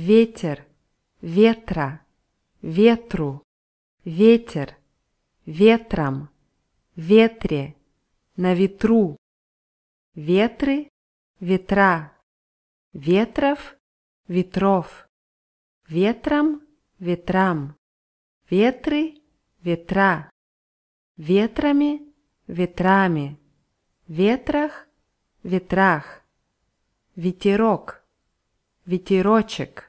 ветер, ветра, ветру, ветер, ветром, ветре, на ветру, ветры, ветра, ветров, ветров, ветром, ветрам, ветры, ветра, ветрами, ветрами, ветрах, ветрах, ветерок, ветерочек,